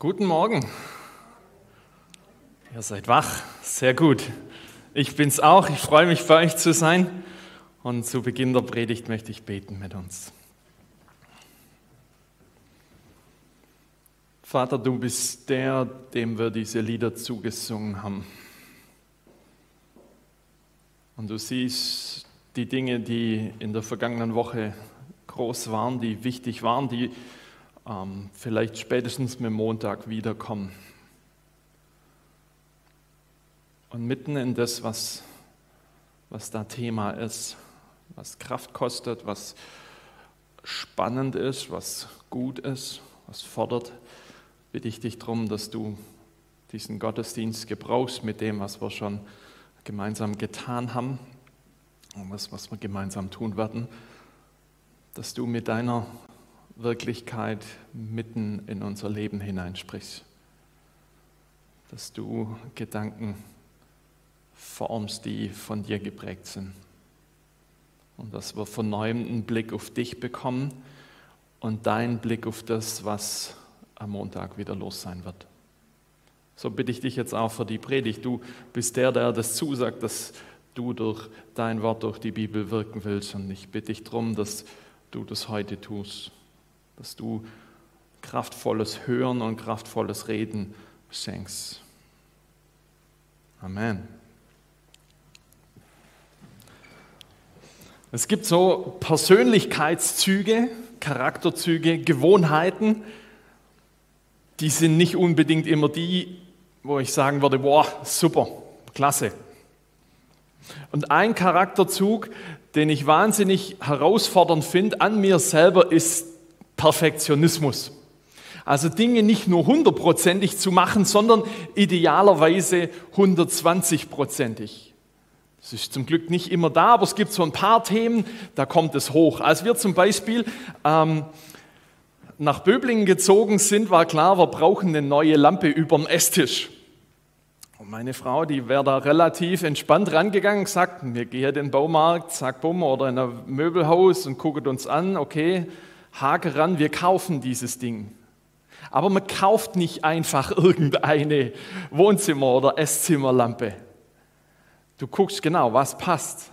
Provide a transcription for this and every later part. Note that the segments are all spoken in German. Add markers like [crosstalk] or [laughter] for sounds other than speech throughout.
Guten Morgen. Ihr seid wach, sehr gut. Ich bin's auch. Ich freue mich, bei euch zu sein. Und zu Beginn der Predigt möchte ich beten mit uns. Vater, du bist der, dem wir diese Lieder zugesungen haben. Und du siehst die Dinge, die in der vergangenen Woche groß waren, die wichtig waren, die ähm, vielleicht spätestens mit Montag wiederkommen. Und mitten in das, was, was da Thema ist, was Kraft kostet, was spannend ist, was gut ist, was fordert, bitte ich dich darum, dass du diesen Gottesdienst gebrauchst mit dem, was wir schon gemeinsam getan haben und was, was wir gemeinsam tun werden, dass du mit deiner Wirklichkeit mitten in unser Leben hineinsprichst. Dass du Gedanken formst, die von dir geprägt sind. Und dass wir von neuem einen Blick auf dich bekommen und deinen Blick auf das, was am Montag wieder los sein wird. So bitte ich dich jetzt auch für die Predigt. Du bist der, der das zusagt, dass du durch dein Wort, durch die Bibel wirken willst. Und ich bitte dich darum, dass du das heute tust dass du kraftvolles Hören und kraftvolles Reden schenkst. Amen. Es gibt so Persönlichkeitszüge, Charakterzüge, Gewohnheiten, die sind nicht unbedingt immer die, wo ich sagen würde, boah, super, klasse. Und ein Charakterzug, den ich wahnsinnig herausfordernd finde an mir selber, ist Perfektionismus. Also Dinge nicht nur hundertprozentig zu machen, sondern idealerweise 120-prozentig. Das ist zum Glück nicht immer da, aber es gibt so ein paar Themen, da kommt es hoch. Als wir zum Beispiel ähm, nach Böblingen gezogen sind, war klar, wir brauchen eine neue Lampe über dem Esstisch. Und meine Frau, die wäre da relativ entspannt rangegangen, gesagt, wir gehen in den Baumarkt, zack, bumm, oder in ein Möbelhaus und gucken uns an, okay, Hake ran, wir kaufen dieses Ding. Aber man kauft nicht einfach [laughs] irgendeine Wohnzimmer- oder Esszimmerlampe. Du guckst genau, was passt.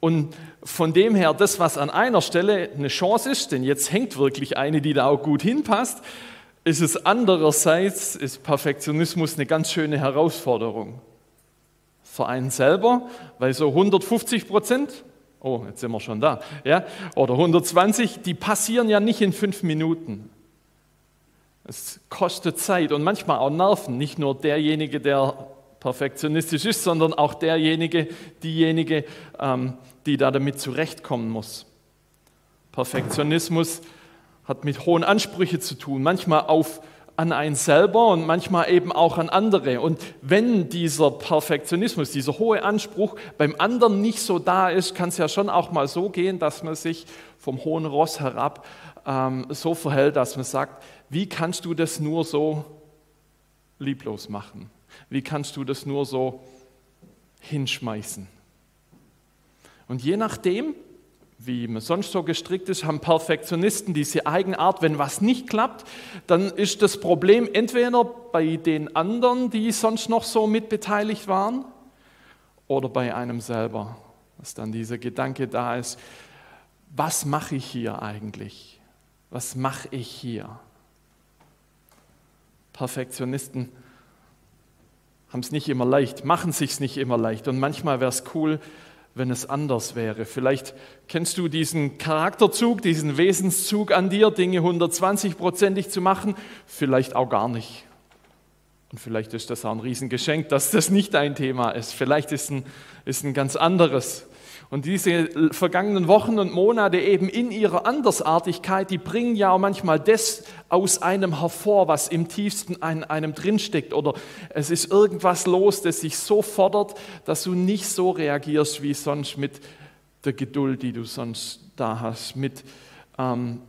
Und von dem her, das, was an einer Stelle eine Chance ist, denn jetzt hängt wirklich eine, die da auch gut hinpasst, ist es andererseits, ist Perfektionismus eine ganz schöne Herausforderung. Für einen selber, weil so 150 Prozent Oh, jetzt sind wir schon da. Ja? Oder 120, die passieren ja nicht in fünf Minuten. Es kostet Zeit und manchmal auch Nerven. Nicht nur derjenige, der perfektionistisch ist, sondern auch derjenige, diejenige, ähm, die da damit zurechtkommen muss. Perfektionismus hat mit hohen Ansprüchen zu tun, manchmal auf an einen selber und manchmal eben auch an andere. Und wenn dieser Perfektionismus, dieser hohe Anspruch beim anderen nicht so da ist, kann es ja schon auch mal so gehen, dass man sich vom hohen Ross herab ähm, so verhält, dass man sagt, wie kannst du das nur so lieblos machen? Wie kannst du das nur so hinschmeißen? Und je nachdem, wie man sonst so gestrickt ist, haben Perfektionisten diese Eigenart, wenn was nicht klappt, dann ist das Problem entweder bei den anderen, die sonst noch so mitbeteiligt waren, oder bei einem selber, dass dann dieser Gedanke da ist, was mache ich hier eigentlich? Was mache ich hier? Perfektionisten haben es nicht immer leicht, machen sich nicht immer leicht und manchmal wäre es cool, wenn es anders wäre. Vielleicht kennst du diesen Charakterzug, diesen Wesenszug an dir, Dinge 120-prozentig zu machen, vielleicht auch gar nicht. Und vielleicht ist das auch ein Riesengeschenk, dass das nicht dein Thema ist. Vielleicht ist ein, ist ein ganz anderes. Und diese vergangenen Wochen und Monate eben in ihrer Andersartigkeit, die bringen ja auch manchmal das aus einem hervor, was im tiefsten in einem drinsteckt. Oder es ist irgendwas los, das sich so fordert, dass du nicht so reagierst wie sonst mit der Geduld, die du sonst da hast, mit ähm,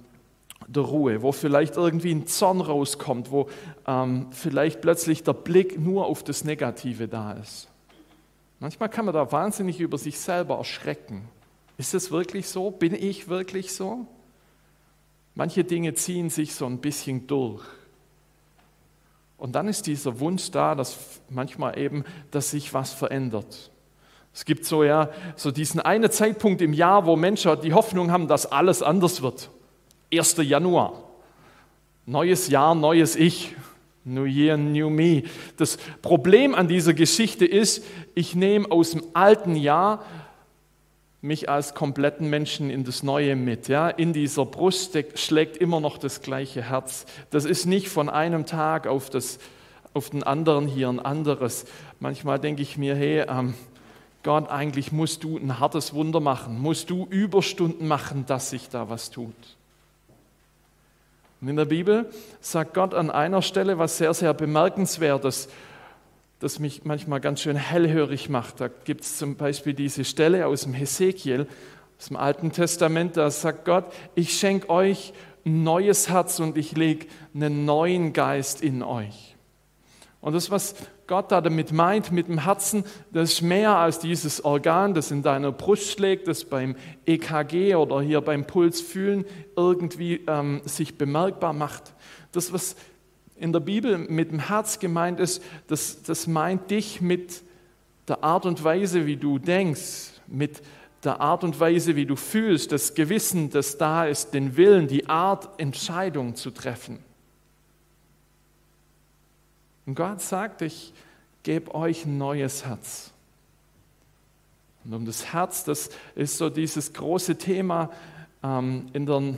der Ruhe, wo vielleicht irgendwie ein Zorn rauskommt, wo ähm, vielleicht plötzlich der Blick nur auf das Negative da ist. Manchmal kann man da wahnsinnig über sich selber erschrecken. Ist es wirklich so? Bin ich wirklich so? Manche Dinge ziehen sich so ein bisschen durch. Und dann ist dieser Wunsch da, dass manchmal eben, dass sich was verändert. Es gibt so ja so diesen einen Zeitpunkt im Jahr, wo Menschen die Hoffnung haben, dass alles anders wird. 1. Januar. Neues Jahr, neues Ich. New Year, New Me. Das Problem an dieser Geschichte ist, ich nehme aus dem alten Jahr mich als kompletten Menschen in das Neue mit. Ja? In dieser Brust schlägt immer noch das gleiche Herz. Das ist nicht von einem Tag auf, das, auf den anderen hier ein anderes. Manchmal denke ich mir, hey, ähm, Gott, eigentlich musst du ein hartes Wunder machen, musst du Überstunden machen, dass sich da was tut. Und in der Bibel sagt Gott an einer Stelle was sehr, sehr bemerkenswertes, das mich manchmal ganz schön hellhörig macht. Da gibt es zum Beispiel diese Stelle aus dem Hesekiel, aus dem Alten Testament, da sagt Gott, ich schenke euch ein neues Herz und ich lege einen neuen Geist in euch. Und das, was Gott da damit meint, mit dem Herzen, das ist mehr als dieses Organ, das in deiner Brust schlägt, das beim EKG oder hier beim Puls fühlen irgendwie ähm, sich bemerkbar macht. Das, was in der Bibel mit dem Herz gemeint ist, das, das meint dich mit der Art und Weise, wie du denkst, mit der Art und Weise, wie du fühlst, das Gewissen, das da ist, den Willen, die Art, Entscheidungen zu treffen. Und Gott sagt, ich gebe euch ein neues Herz. Und um das Herz, das ist so dieses große Thema ähm, in der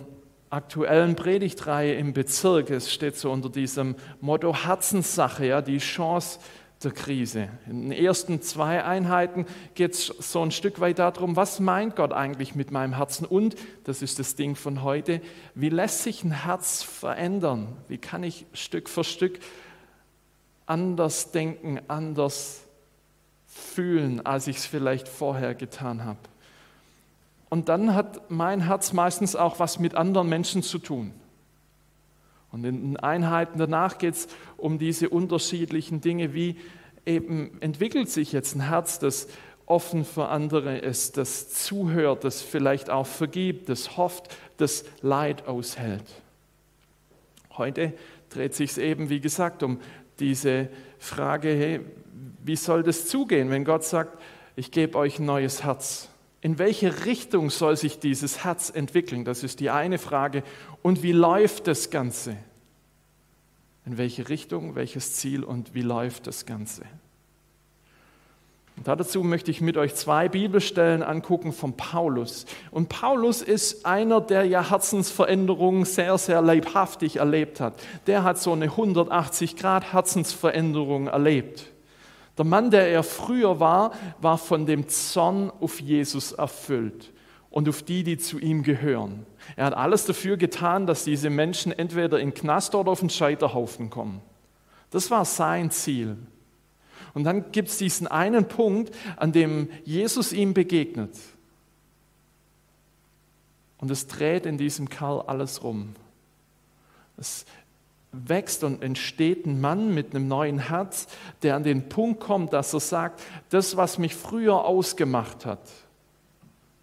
aktuellen Predigtreihe im Bezirk. Es steht so unter diesem Motto Herzenssache, ja, die Chance der Krise. In den ersten zwei Einheiten geht es so ein Stück weit darum, was meint Gott eigentlich mit meinem Herzen? Und, das ist das Ding von heute, wie lässt sich ein Herz verändern? Wie kann ich Stück für Stück anders denken, anders fühlen, als ich es vielleicht vorher getan habe. Und dann hat mein Herz meistens auch was mit anderen Menschen zu tun. Und in den Einheiten danach geht es um diese unterschiedlichen Dinge, wie eben entwickelt sich jetzt ein Herz, das offen für andere ist, das zuhört, das vielleicht auch vergibt, das hofft, das Leid aushält. Heute dreht sich es eben, wie gesagt, um diese Frage, hey, wie soll das zugehen, wenn Gott sagt, ich gebe euch ein neues Herz? In welche Richtung soll sich dieses Herz entwickeln? Das ist die eine Frage. Und wie läuft das Ganze? In welche Richtung, welches Ziel und wie läuft das Ganze? Und dazu möchte ich mit euch zwei Bibelstellen angucken von Paulus. Und Paulus ist einer, der ja Herzensveränderungen sehr, sehr leibhaftig erlebt hat. Der hat so eine 180 Grad Herzensveränderung erlebt. Der Mann, der er früher war, war von dem Zorn auf Jesus erfüllt und auf die, die zu ihm gehören. Er hat alles dafür getan, dass diese Menschen entweder in Knast oder auf den Scheiterhaufen kommen. Das war sein Ziel. Und dann gibt es diesen einen Punkt, an dem Jesus ihm begegnet. Und es dreht in diesem Kerl alles rum. Es wächst und entsteht ein Mann mit einem neuen Herz, der an den Punkt kommt, dass er sagt, das, was mich früher ausgemacht hat,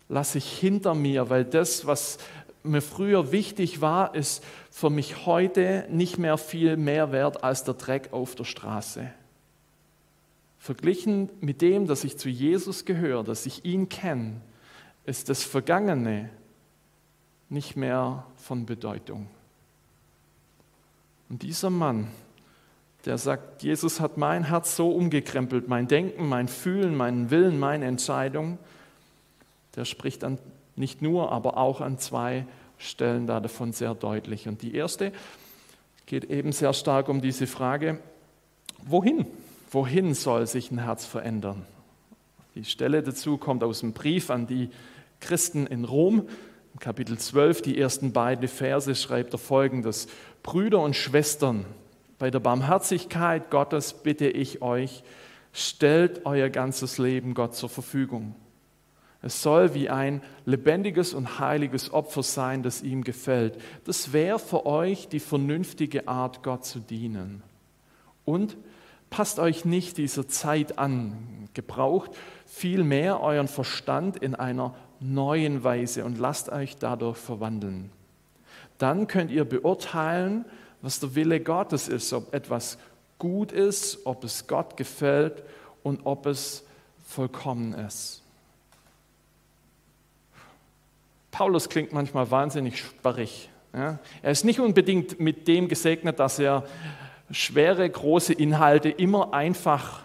lasse ich hinter mir, weil das, was mir früher wichtig war, ist für mich heute nicht mehr viel mehr wert als der Dreck auf der Straße. Verglichen mit dem, dass ich zu Jesus gehöre, dass ich ihn kenne, ist das Vergangene nicht mehr von Bedeutung. Und dieser Mann, der sagt, Jesus hat mein Herz so umgekrempelt, mein Denken, mein Fühlen, meinen Willen, meine Entscheidung, der spricht dann nicht nur, aber auch an zwei Stellen da davon sehr deutlich. Und die erste geht eben sehr stark um diese Frage, wohin? Wohin soll sich ein Herz verändern? Die Stelle dazu kommt aus dem Brief an die Christen in Rom. Im Kapitel 12, die ersten beiden Verse, schreibt er folgendes. Brüder und Schwestern, bei der Barmherzigkeit Gottes bitte ich euch, stellt euer ganzes Leben Gott zur Verfügung. Es soll wie ein lebendiges und heiliges Opfer sein, das ihm gefällt. Das wäre für euch die vernünftige Art, Gott zu dienen. Und Passt euch nicht dieser Zeit an, gebraucht vielmehr euren Verstand in einer neuen Weise und lasst euch dadurch verwandeln. Dann könnt ihr beurteilen, was der Wille Gottes ist, ob etwas gut ist, ob es Gott gefällt und ob es vollkommen ist. Paulus klingt manchmal wahnsinnig sperrig. Ja? Er ist nicht unbedingt mit dem gesegnet, dass er schwere, große Inhalte immer einfach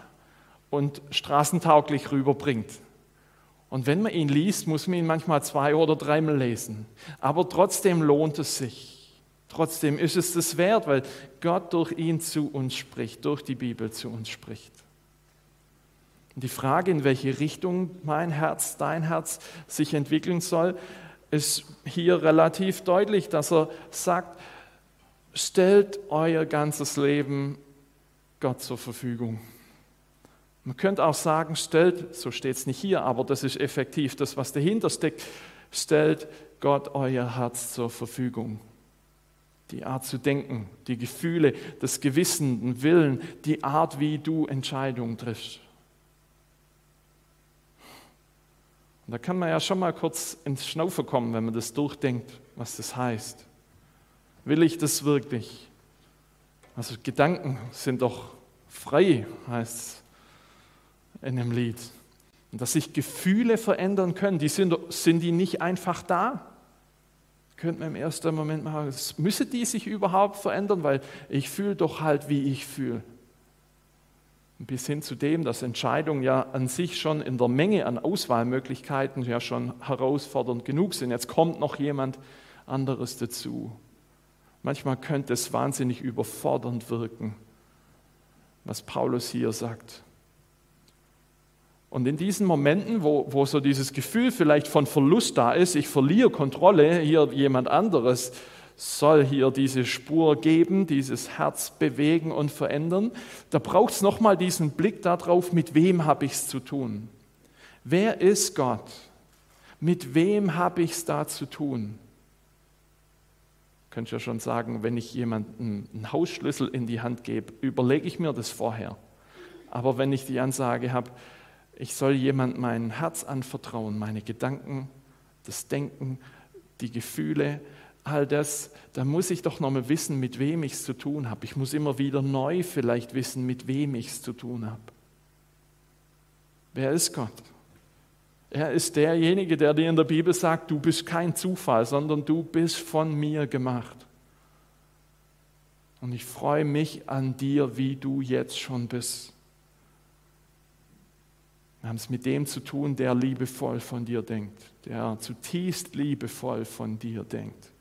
und straßentauglich rüberbringt. Und wenn man ihn liest, muss man ihn manchmal zwei oder dreimal lesen. Aber trotzdem lohnt es sich. Trotzdem ist es das wert, weil Gott durch ihn zu uns spricht, durch die Bibel zu uns spricht. Und die Frage, in welche Richtung mein Herz, dein Herz sich entwickeln soll, ist hier relativ deutlich, dass er sagt, stellt euer ganzes Leben Gott zur Verfügung. Man könnte auch sagen, stellt, so steht es nicht hier, aber das ist effektiv das, was dahinter steckt, stellt Gott euer Herz zur Verfügung. Die Art zu denken, die Gefühle, das Gewissen, den Willen, die Art, wie du Entscheidungen triffst. Und da kann man ja schon mal kurz ins Schnaufe kommen, wenn man das durchdenkt, was das heißt. Will ich das wirklich? Also Gedanken sind doch frei, heißt es in dem Lied. Und dass sich Gefühle verändern können, die sind, sind die nicht einfach da? Könnte man im ersten Moment mal, müssen die sich überhaupt verändern, weil ich fühle doch halt, wie ich fühle. Bis hin zu dem, dass Entscheidungen ja an sich schon in der Menge an Auswahlmöglichkeiten ja schon herausfordernd genug sind. Jetzt kommt noch jemand anderes dazu. Manchmal könnte es wahnsinnig überfordernd wirken, was Paulus hier sagt. Und in diesen Momenten, wo, wo so dieses Gefühl vielleicht von Verlust da ist, ich verliere Kontrolle, hier jemand anderes soll hier diese Spur geben, dieses Herz bewegen und verändern, da braucht es nochmal diesen Blick darauf, mit wem habe ich es zu tun? Wer ist Gott? Mit wem habe ich es da zu tun? Könnt ja schon sagen, wenn ich jemandem einen Hausschlüssel in die Hand gebe, überlege ich mir das vorher. Aber wenn ich die Ansage habe, ich soll jemand mein Herz anvertrauen, meine Gedanken, das Denken, die Gefühle, all das, da muss ich doch nochmal wissen, mit wem ich es zu tun habe. Ich muss immer wieder neu vielleicht wissen, mit wem ich es zu tun habe. Wer ist Gott? Er ist derjenige, der dir in der Bibel sagt, du bist kein Zufall, sondern du bist von mir gemacht. Und ich freue mich an dir, wie du jetzt schon bist. Wir haben es mit dem zu tun, der liebevoll von dir denkt, der zutiefst liebevoll von dir denkt.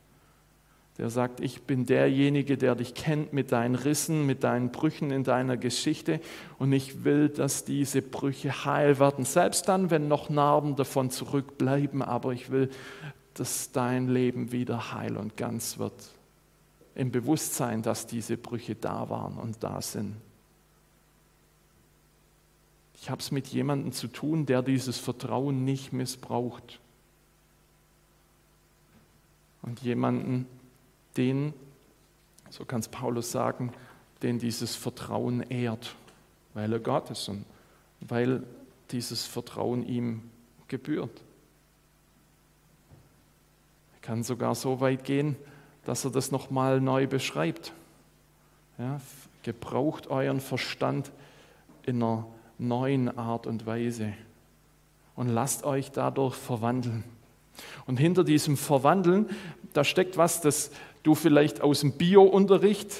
Der sagt, ich bin derjenige, der dich kennt mit deinen Rissen, mit deinen Brüchen in deiner Geschichte und ich will, dass diese Brüche heil werden, selbst dann, wenn noch Narben davon zurückbleiben, aber ich will, dass dein Leben wieder heil und ganz wird. Im Bewusstsein, dass diese Brüche da waren und da sind. Ich habe es mit jemandem zu tun, der dieses Vertrauen nicht missbraucht. Und jemanden, den, so kann es Paulus sagen, den dieses Vertrauen ehrt, weil er Gott ist und weil dieses Vertrauen ihm gebührt. Er kann sogar so weit gehen, dass er das nochmal neu beschreibt. Ja, gebraucht euren Verstand in einer neuen Art und Weise. Und lasst euch dadurch verwandeln. Und hinter diesem Verwandeln, da steckt was, das du vielleicht aus dem Bio-Unterricht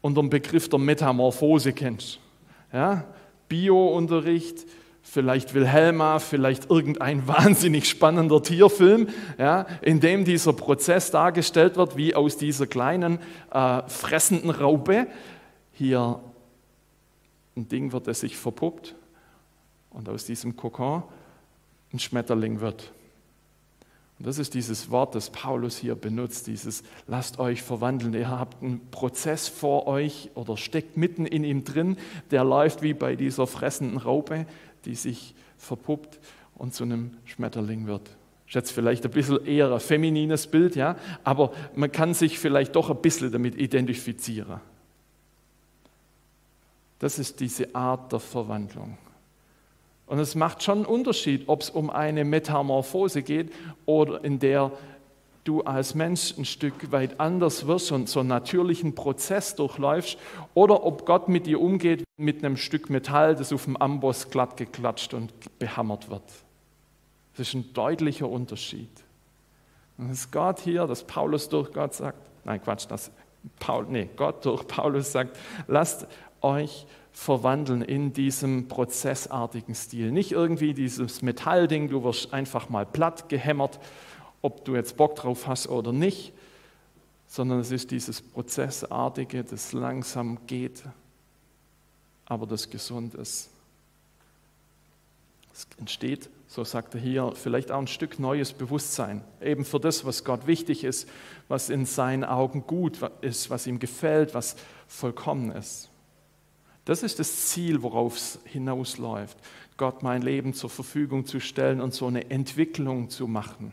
unter dem Begriff der Metamorphose kennst. Ja? Bio-Unterricht, vielleicht Wilhelma, vielleicht irgendein [laughs] wahnsinnig spannender Tierfilm, ja, in dem dieser Prozess dargestellt wird, wie aus dieser kleinen äh, fressenden Raupe hier ein Ding wird, das sich verpuppt und aus diesem Kokon ein Schmetterling wird. Und das ist dieses Wort, das Paulus hier benutzt, dieses lasst euch verwandeln. Ihr habt einen Prozess vor euch oder steckt mitten in ihm drin, der läuft wie bei dieser fressenden Raupe, die sich verpuppt und zu einem Schmetterling wird. Ich jetzt vielleicht ein bisschen eher ein feminines Bild, ja, aber man kann sich vielleicht doch ein bisschen damit identifizieren. Das ist diese Art der Verwandlung. Und es macht schon einen Unterschied, ob es um eine Metamorphose geht oder in der du als Mensch ein Stück weit anders wirst und so einen natürlichen Prozess durchläufst oder ob Gott mit dir umgeht mit einem Stück Metall, das auf dem Amboss glatt geklatscht und behammert wird. Das ist ein deutlicher Unterschied. Und ist Gott hier, dass Paulus durch Gott sagt, nein Quatsch, dass Paul, nee, Gott durch Paulus sagt, lasst euch verwandeln in diesem prozessartigen Stil. Nicht irgendwie dieses Metallding, du wirst einfach mal platt gehämmert, ob du jetzt Bock drauf hast oder nicht, sondern es ist dieses Prozessartige, das langsam geht, aber das gesund ist. Es entsteht, so sagt er hier, vielleicht auch ein Stück neues Bewusstsein, eben für das, was Gott wichtig ist, was in seinen Augen gut ist, was ihm gefällt, was vollkommen ist. Das ist das Ziel, worauf es hinausläuft, Gott mein Leben zur Verfügung zu stellen und so eine Entwicklung zu machen.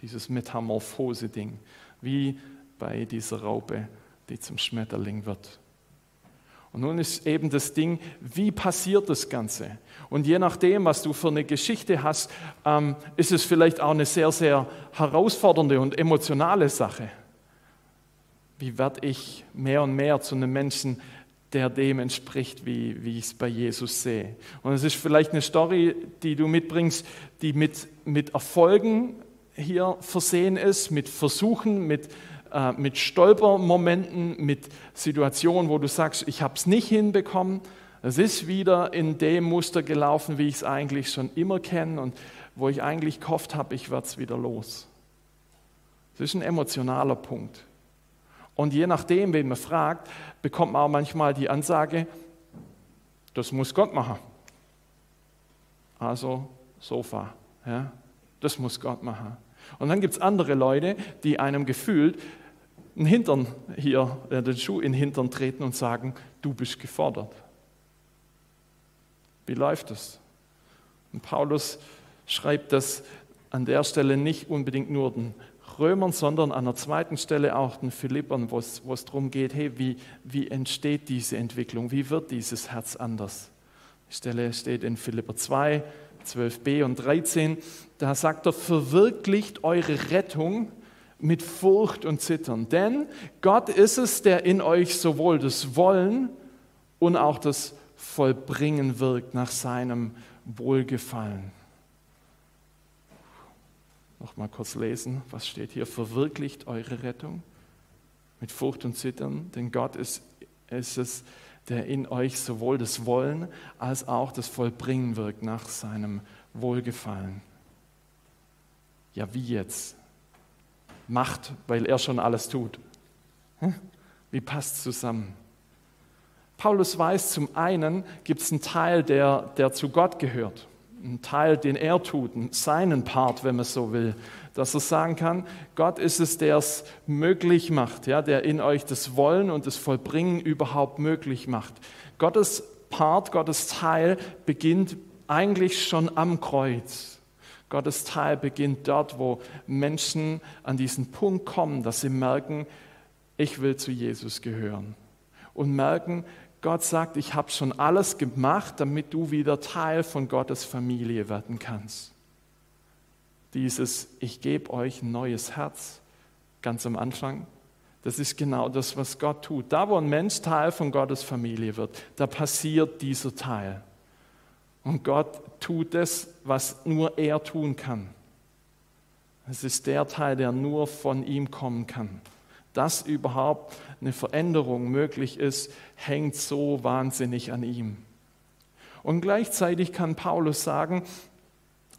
Dieses Metamorphose-Ding, wie bei dieser Raupe, die zum Schmetterling wird. Und nun ist eben das Ding, wie passiert das Ganze? Und je nachdem, was du für eine Geschichte hast, ähm, ist es vielleicht auch eine sehr, sehr herausfordernde und emotionale Sache. Wie werde ich mehr und mehr zu einem Menschen, der dem entspricht, wie, wie ich es bei Jesus sehe. Und es ist vielleicht eine Story, die du mitbringst, die mit, mit Erfolgen hier versehen ist, mit Versuchen, mit, äh, mit Stolpermomenten, mit Situationen, wo du sagst, ich habe es nicht hinbekommen. Es ist wieder in dem Muster gelaufen, wie ich es eigentlich schon immer kenne und wo ich eigentlich gehofft habe, ich werde es wieder los. Das ist ein emotionaler Punkt. Und je nachdem, wen man fragt, bekommt man auch manchmal die Ansage, das muss Gott machen. Also Sofa, ja, das muss Gott machen. Und dann gibt es andere Leute, die einem gefühlt einen Hintern hier, äh, den Schuh in den Hintern treten und sagen, du bist gefordert. Wie läuft das? Und Paulus schreibt das an der Stelle nicht unbedingt nur den Römern, sondern an der zweiten Stelle auch den Philippern, wo es, darum geht, hey, wie, wie entsteht diese Entwicklung, wie wird dieses Herz anders? Die Stelle steht in Philipper 2, 12b und 13. Da sagt er, verwirklicht eure Rettung mit Furcht und Zittern. Denn Gott ist es, der in euch sowohl das Wollen und auch das Vollbringen wirkt nach seinem Wohlgefallen. Noch mal kurz lesen, was steht hier? Verwirklicht eure Rettung mit Furcht und Zittern, denn Gott ist, ist es, der in euch sowohl das Wollen als auch das Vollbringen wirkt nach seinem Wohlgefallen. Ja, wie jetzt? Macht, weil er schon alles tut. Wie passt zusammen? Paulus weiß, zum einen gibt es einen Teil, der, der zu Gott gehört ein Teil, den er tut, seinen Part, wenn man so will, dass er sagen kann, Gott ist es, der es möglich macht, ja, der in euch das Wollen und das Vollbringen überhaupt möglich macht. Gottes Part, Gottes Teil beginnt eigentlich schon am Kreuz. Gottes Teil beginnt dort, wo Menschen an diesen Punkt kommen, dass sie merken, ich will zu Jesus gehören. Und merken, Gott sagt, ich habe schon alles gemacht, damit du wieder Teil von Gottes Familie werden kannst. Dieses, ich gebe euch ein neues Herz, ganz am Anfang, das ist genau das, was Gott tut. Da, wo ein Mensch Teil von Gottes Familie wird, da passiert dieser Teil. Und Gott tut das, was nur er tun kann. Es ist der Teil, der nur von ihm kommen kann dass überhaupt eine Veränderung möglich ist, hängt so wahnsinnig an ihm. Und gleichzeitig kann Paulus sagen,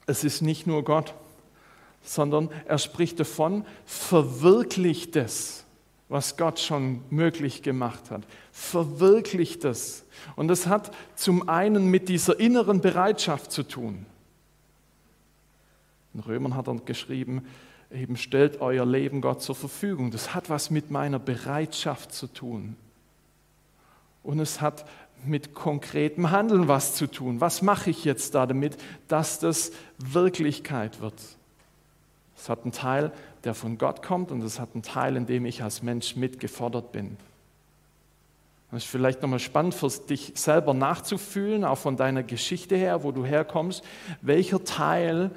es ist nicht nur Gott, sondern er spricht davon, verwirklicht es, was Gott schon möglich gemacht hat. Verwirklicht es. Und das hat zum einen mit dieser inneren Bereitschaft zu tun. In Römern hat er geschrieben, eben stellt euer Leben Gott zur Verfügung. Das hat was mit meiner Bereitschaft zu tun. Und es hat mit konkretem Handeln was zu tun. Was mache ich jetzt da damit, dass das Wirklichkeit wird? Es hat einen Teil, der von Gott kommt und es hat einen Teil, in dem ich als Mensch mitgefordert bin. Das ist vielleicht nochmal spannend für dich selber nachzufühlen, auch von deiner Geschichte her, wo du herkommst, welcher Teil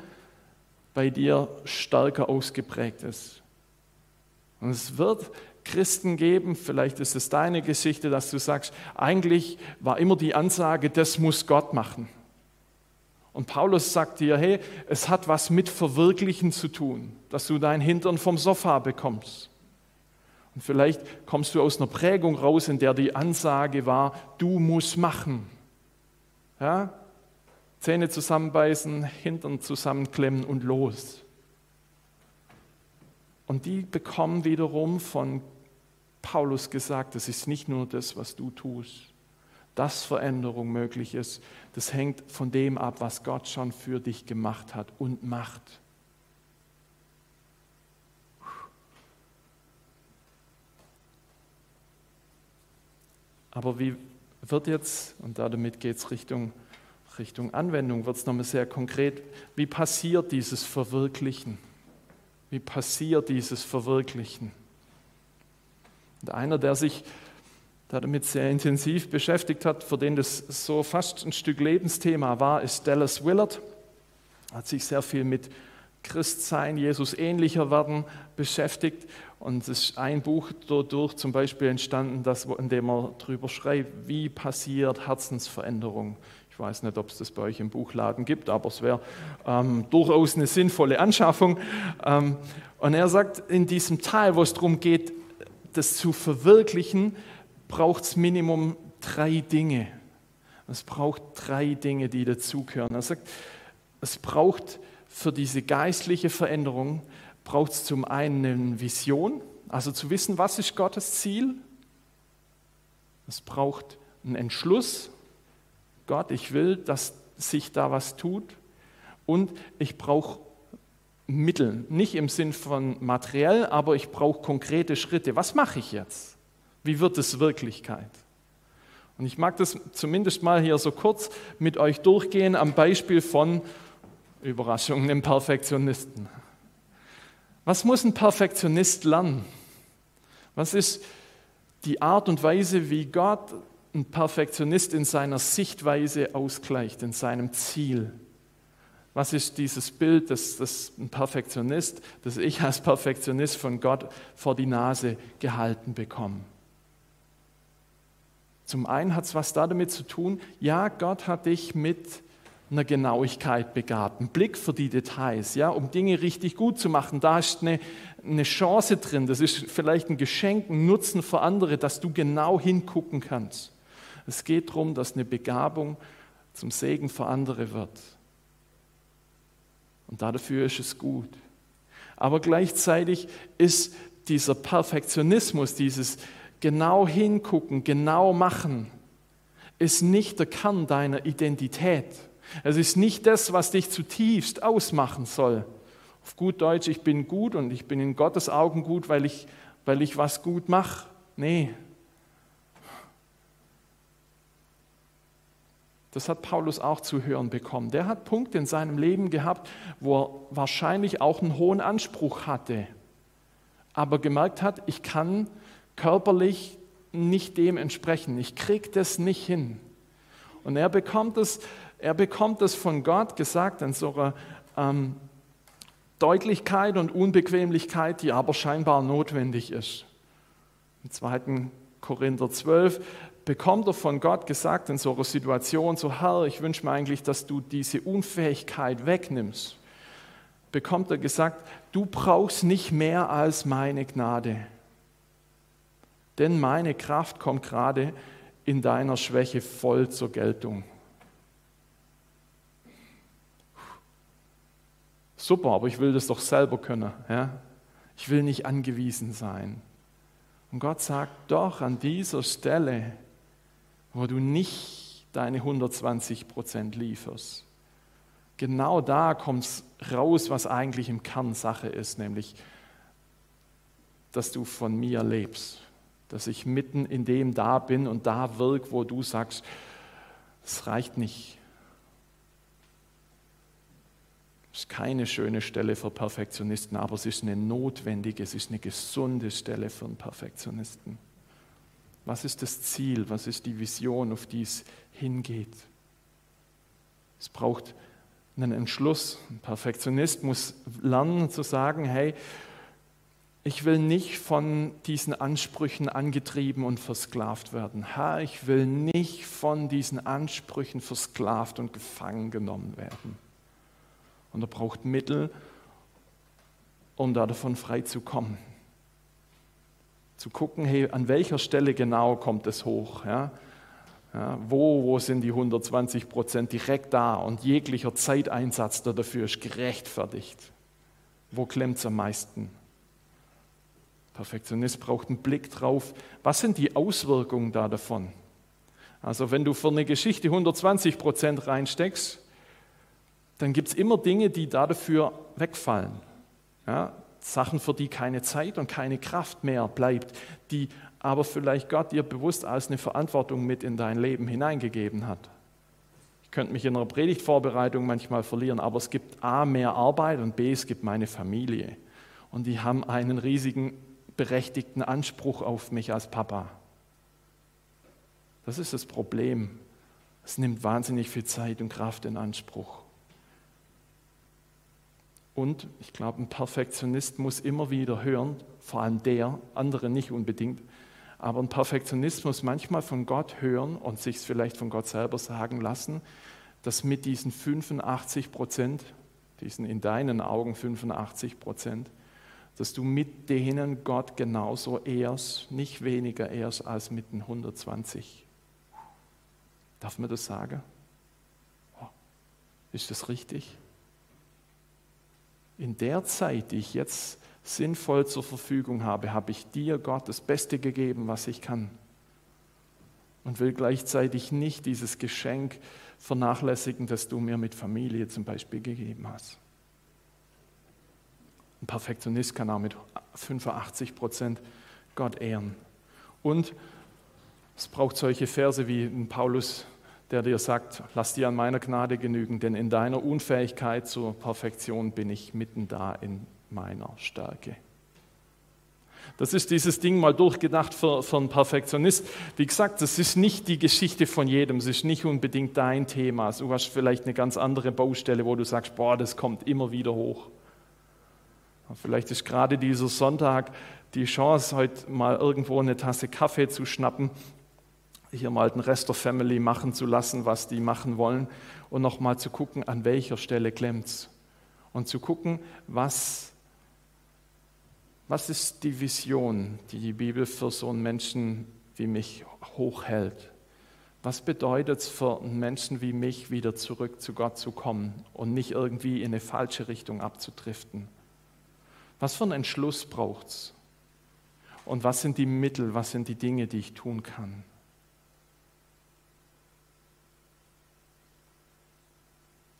bei dir stärker ausgeprägt ist. Und es wird Christen geben, vielleicht ist es deine Geschichte, dass du sagst, eigentlich war immer die Ansage, das muss Gott machen. Und Paulus sagt dir, hey, es hat was mit Verwirklichen zu tun, dass du dein Hintern vom Sofa bekommst. Und vielleicht kommst du aus einer Prägung raus, in der die Ansage war, du musst machen. Ja? Zähne zusammenbeißen, Hintern zusammenklemmen und los. Und die bekommen wiederum von Paulus gesagt, das ist nicht nur das, was du tust, dass Veränderung möglich ist, das hängt von dem ab, was Gott schon für dich gemacht hat und macht. Aber wie wird jetzt, und damit geht es Richtung, Richtung Anwendung, wird es nochmal sehr konkret, wie passiert dieses Verwirklichen? Wie passiert dieses Verwirklichen? Und einer, der sich damit sehr intensiv beschäftigt hat, für den das so fast ein Stück Lebensthema war, ist Dallas Willard. Hat sich sehr viel mit Christsein, Jesus ähnlicher werden beschäftigt. Und es ist ein Buch dadurch zum Beispiel entstanden, das, in dem er darüber schreibt, wie passiert Herzensveränderung. Ich weiß nicht, ob es das bei euch im Buchladen gibt, aber es wäre ähm, durchaus eine sinnvolle Anschaffung. Ähm, und er sagt in diesem Teil, wo es darum geht, das zu verwirklichen, braucht es Minimum drei Dinge. Es braucht drei Dinge, die dazugehören. Er sagt, es braucht für diese geistliche Veränderung, braucht es zum einen eine Vision, also zu wissen, was ist Gottes Ziel. Es braucht einen Entschluss, Gott, ich will, dass sich da was tut. Und ich brauche Mittel, nicht im Sinn von materiell, aber ich brauche konkrete Schritte. Was mache ich jetzt? Wie wird es Wirklichkeit? Und ich mag das zumindest mal hier so kurz mit euch durchgehen am Beispiel von Überraschung, einem Perfektionisten. Was muss ein Perfektionist lernen? Was ist die Art und Weise, wie Gott ein Perfektionist in seiner Sichtweise ausgleicht, in seinem Ziel? Was ist dieses Bild, das, das ein Perfektionist, das ich als Perfektionist von Gott vor die Nase gehalten bekomme? Zum einen hat es was damit zu tun, ja, Gott hat dich mit einer Genauigkeit begabt, einen Blick für die Details, ja, um Dinge richtig gut zu machen. Da ist eine, eine Chance drin, das ist vielleicht ein Geschenk, ein Nutzen für andere, dass du genau hingucken kannst. Es geht darum, dass eine Begabung zum Segen für andere wird. Und dafür ist es gut. Aber gleichzeitig ist dieser Perfektionismus, dieses genau hingucken, genau machen, ist nicht der Kern deiner Identität. Es ist nicht das, was dich zutiefst ausmachen soll. Auf gut Deutsch, ich bin gut und ich bin in Gottes Augen gut, weil ich, weil ich was gut mache. Nee, Das hat Paulus auch zu hören bekommen. Der hat Punkte in seinem Leben gehabt, wo er wahrscheinlich auch einen hohen Anspruch hatte, aber gemerkt hat, ich kann körperlich nicht dem entsprechen. Ich kriege das nicht hin. Und er bekommt es, er bekommt es von Gott gesagt in so einer ähm, Deutlichkeit und Unbequemlichkeit, die aber scheinbar notwendig ist. Im 2. Korinther 12 bekommt er von Gott gesagt in so einer Situation, so Herr, ich wünsche mir eigentlich, dass du diese Unfähigkeit wegnimmst, bekommt er gesagt, du brauchst nicht mehr als meine Gnade. Denn meine Kraft kommt gerade in deiner Schwäche voll zur Geltung. Super, aber ich will das doch selber können. Ja? Ich will nicht angewiesen sein. Und Gott sagt doch an dieser Stelle, wo du nicht deine 120 Prozent lieferst. Genau da kommt raus, was eigentlich im Kern Sache ist, nämlich, dass du von mir lebst, dass ich mitten in dem da bin und da wirk, wo du sagst, es reicht nicht. Es ist keine schöne Stelle für Perfektionisten, aber es ist eine notwendige, es ist eine gesunde Stelle für einen Perfektionisten. Was ist das Ziel? Was ist die Vision, auf die es hingeht? Es braucht einen Entschluss. Ein Perfektionist muss lernen zu sagen, hey, Ich will nicht von diesen Ansprüchen angetrieben und versklavt werden. Herr, ich will nicht von diesen Ansprüchen versklavt und gefangen genommen werden. Und er braucht Mittel, um da davon frei zu kommen. Zu gucken, hey, an welcher Stelle genau kommt es hoch? Ja? Ja, wo, wo sind die 120 Prozent direkt da und jeglicher Zeiteinsatz dafür ist gerechtfertigt? Wo klemmt es am meisten? Perfektionist braucht einen Blick drauf, was sind die Auswirkungen da davon? Also wenn du für eine Geschichte 120 Prozent reinsteckst, dann gibt es immer Dinge, die da dafür wegfallen. Ja, Sachen, für die keine Zeit und keine Kraft mehr bleibt, die aber vielleicht Gott dir bewusst als eine Verantwortung mit in dein Leben hineingegeben hat. Ich könnte mich in einer Predigtvorbereitung manchmal verlieren, aber es gibt A, mehr Arbeit und B, es gibt meine Familie. Und die haben einen riesigen berechtigten Anspruch auf mich als Papa. Das ist das Problem. Es nimmt wahnsinnig viel Zeit und Kraft in Anspruch. Und ich glaube, ein Perfektionist muss immer wieder hören, vor allem der, andere nicht unbedingt, aber ein Perfektionist muss manchmal von Gott hören und sich vielleicht von Gott selber sagen lassen, dass mit diesen 85 Prozent, diesen in deinen Augen 85 Prozent, dass du mit denen Gott genauso ehrst, nicht weniger ehrst als mit den 120. Darf man das sagen? Oh, ist das richtig? In der Zeit, die ich jetzt sinnvoll zur Verfügung habe, habe ich dir, Gott, das Beste gegeben, was ich kann. Und will gleichzeitig nicht dieses Geschenk vernachlässigen, das du mir mit Familie zum Beispiel gegeben hast. Ein Perfektionist kann auch mit 85 Prozent Gott ehren. Und es braucht solche Verse wie ein Paulus, der dir sagt, lass dir an meiner Gnade genügen, denn in deiner Unfähigkeit zur Perfektion bin ich mitten da in meiner Stärke. Das ist dieses Ding mal durchgedacht für, für einen Perfektionist. Wie gesagt, das ist nicht die Geschichte von jedem, es ist nicht unbedingt dein Thema. Du hast vielleicht eine ganz andere Baustelle, wo du sagst, boah, das kommt immer wieder hoch. Vielleicht ist gerade dieser Sonntag die Chance, heute mal irgendwo eine Tasse Kaffee zu schnappen, hier mal den Rest der Family machen zu lassen, was die machen wollen und nochmal zu gucken, an welcher Stelle klemmt es. Und zu gucken, was, was ist die Vision, die die Bibel für so einen Menschen wie mich hochhält. Was bedeutet es für einen Menschen wie mich, wieder zurück zu Gott zu kommen und nicht irgendwie in eine falsche Richtung abzudriften? Was für einen Entschluss braucht es? Und was sind die Mittel, was sind die Dinge, die ich tun kann?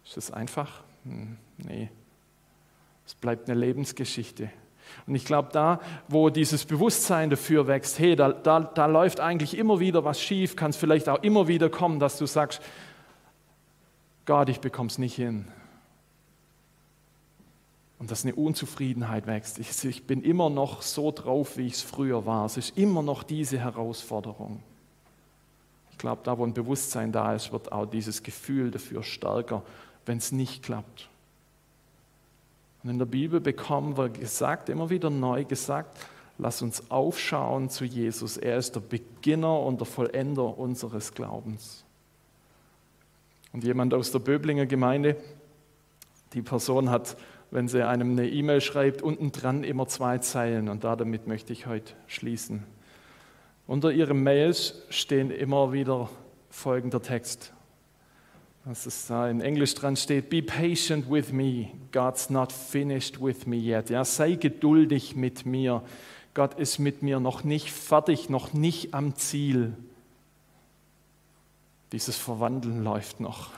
Ist das einfach? Hm, nee. Es bleibt eine Lebensgeschichte. Und ich glaube, da, wo dieses Bewusstsein dafür wächst, hey, da, da, da läuft eigentlich immer wieder was schief, kann es vielleicht auch immer wieder kommen, dass du sagst, Gott, ich bekomme es nicht hin und dass eine Unzufriedenheit wächst. Ich, ich bin immer noch so drauf, wie ich es früher war. Es ist immer noch diese Herausforderung. Ich glaube, da wo ein Bewusstsein da ist, wird auch dieses Gefühl dafür stärker, wenn es nicht klappt. Und in der Bibel bekommen wir gesagt, immer wieder neu gesagt, lass uns aufschauen zu Jesus. Er ist der Beginner und der Vollender unseres Glaubens. Und jemand aus der Böblinger Gemeinde, die Person hat wenn sie einem eine E-Mail schreibt, unten dran immer zwei Zeilen und damit möchte ich heute schließen. Unter ihren Mails stehen immer wieder folgender Text. Das ist da in Englisch dran steht, Be patient with me, God's not finished with me yet. Ja, sei geduldig mit mir. Gott ist mit mir noch nicht fertig, noch nicht am Ziel. Dieses Verwandeln läuft noch.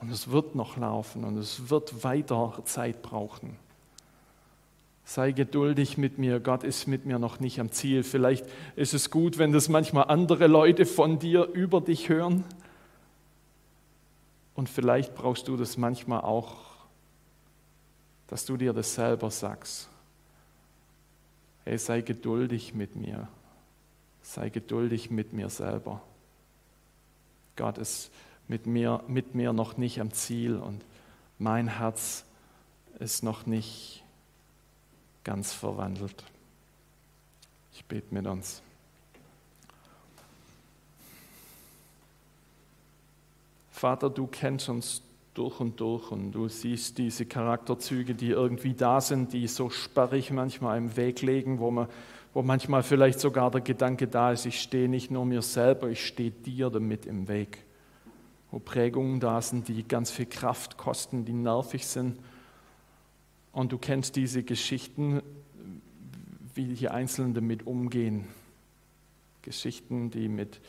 Und es wird noch laufen und es wird weiter Zeit brauchen. Sei geduldig mit mir, Gott ist mit mir noch nicht am Ziel. Vielleicht ist es gut, wenn das manchmal andere Leute von dir über dich hören. Und vielleicht brauchst du das manchmal auch, dass du dir das selber sagst. Hey, sei geduldig mit mir. Sei geduldig mit mir selber. Gott ist mit mir, mit mir noch nicht am Ziel und mein Herz ist noch nicht ganz verwandelt. Ich bete mit uns. Vater, du kennst uns durch und durch und du siehst diese Charakterzüge, die irgendwie da sind, die so sperrig manchmal im Weg liegen, wo, man, wo manchmal vielleicht sogar der Gedanke da ist, ich stehe nicht nur mir selber, ich stehe dir damit im Weg. Wo Prägungen da sind, die ganz viel Kraft kosten, die nervig sind. Und du kennst diese Geschichten, wie die Einzelnen damit umgehen. Geschichten, die mit,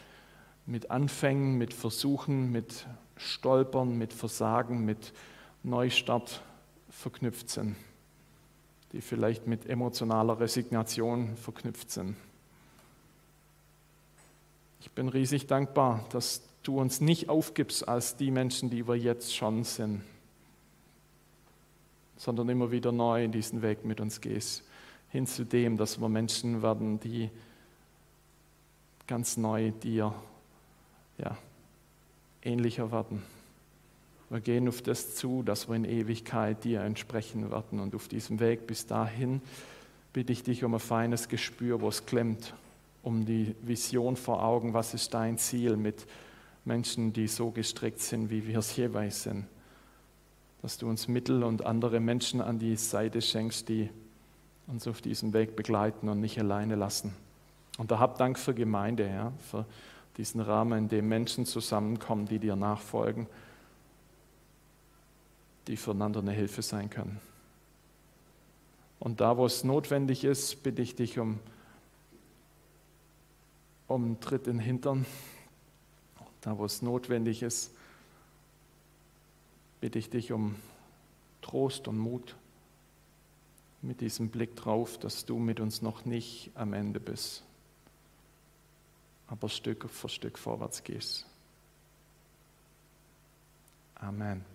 mit Anfängen, mit Versuchen, mit Stolpern, mit Versagen, mit Neustart verknüpft sind, die vielleicht mit emotionaler Resignation verknüpft sind. Ich bin riesig dankbar, dass du uns nicht aufgibst als die Menschen, die wir jetzt schon sind, sondern immer wieder neu in diesen Weg mit uns gehst, hin zu dem, dass wir Menschen werden, die ganz neu dir ja, ähnlicher werden. Wir gehen auf das zu, dass wir in Ewigkeit dir entsprechen werden. Und auf diesem Weg bis dahin bitte ich dich um ein feines Gespür, wo es klemmt, um die Vision vor Augen, was ist dein Ziel mit Menschen, die so gestrickt sind, wie wir es jeweils sind. Dass du uns Mittel und andere Menschen an die Seite schenkst, die uns auf diesem Weg begleiten und nicht alleine lassen. Und da hab Dank für Gemeinde, ja, für diesen Rahmen, in dem Menschen zusammenkommen, die dir nachfolgen, die füreinander eine Hilfe sein können. Und da, wo es notwendig ist, bitte ich dich um, um einen Tritt in den Hintern. Da, wo es notwendig ist, bitte ich dich um Trost und Mut mit diesem Blick drauf, dass du mit uns noch nicht am Ende bist aber Stück für Stück vorwärts gehst. Amen.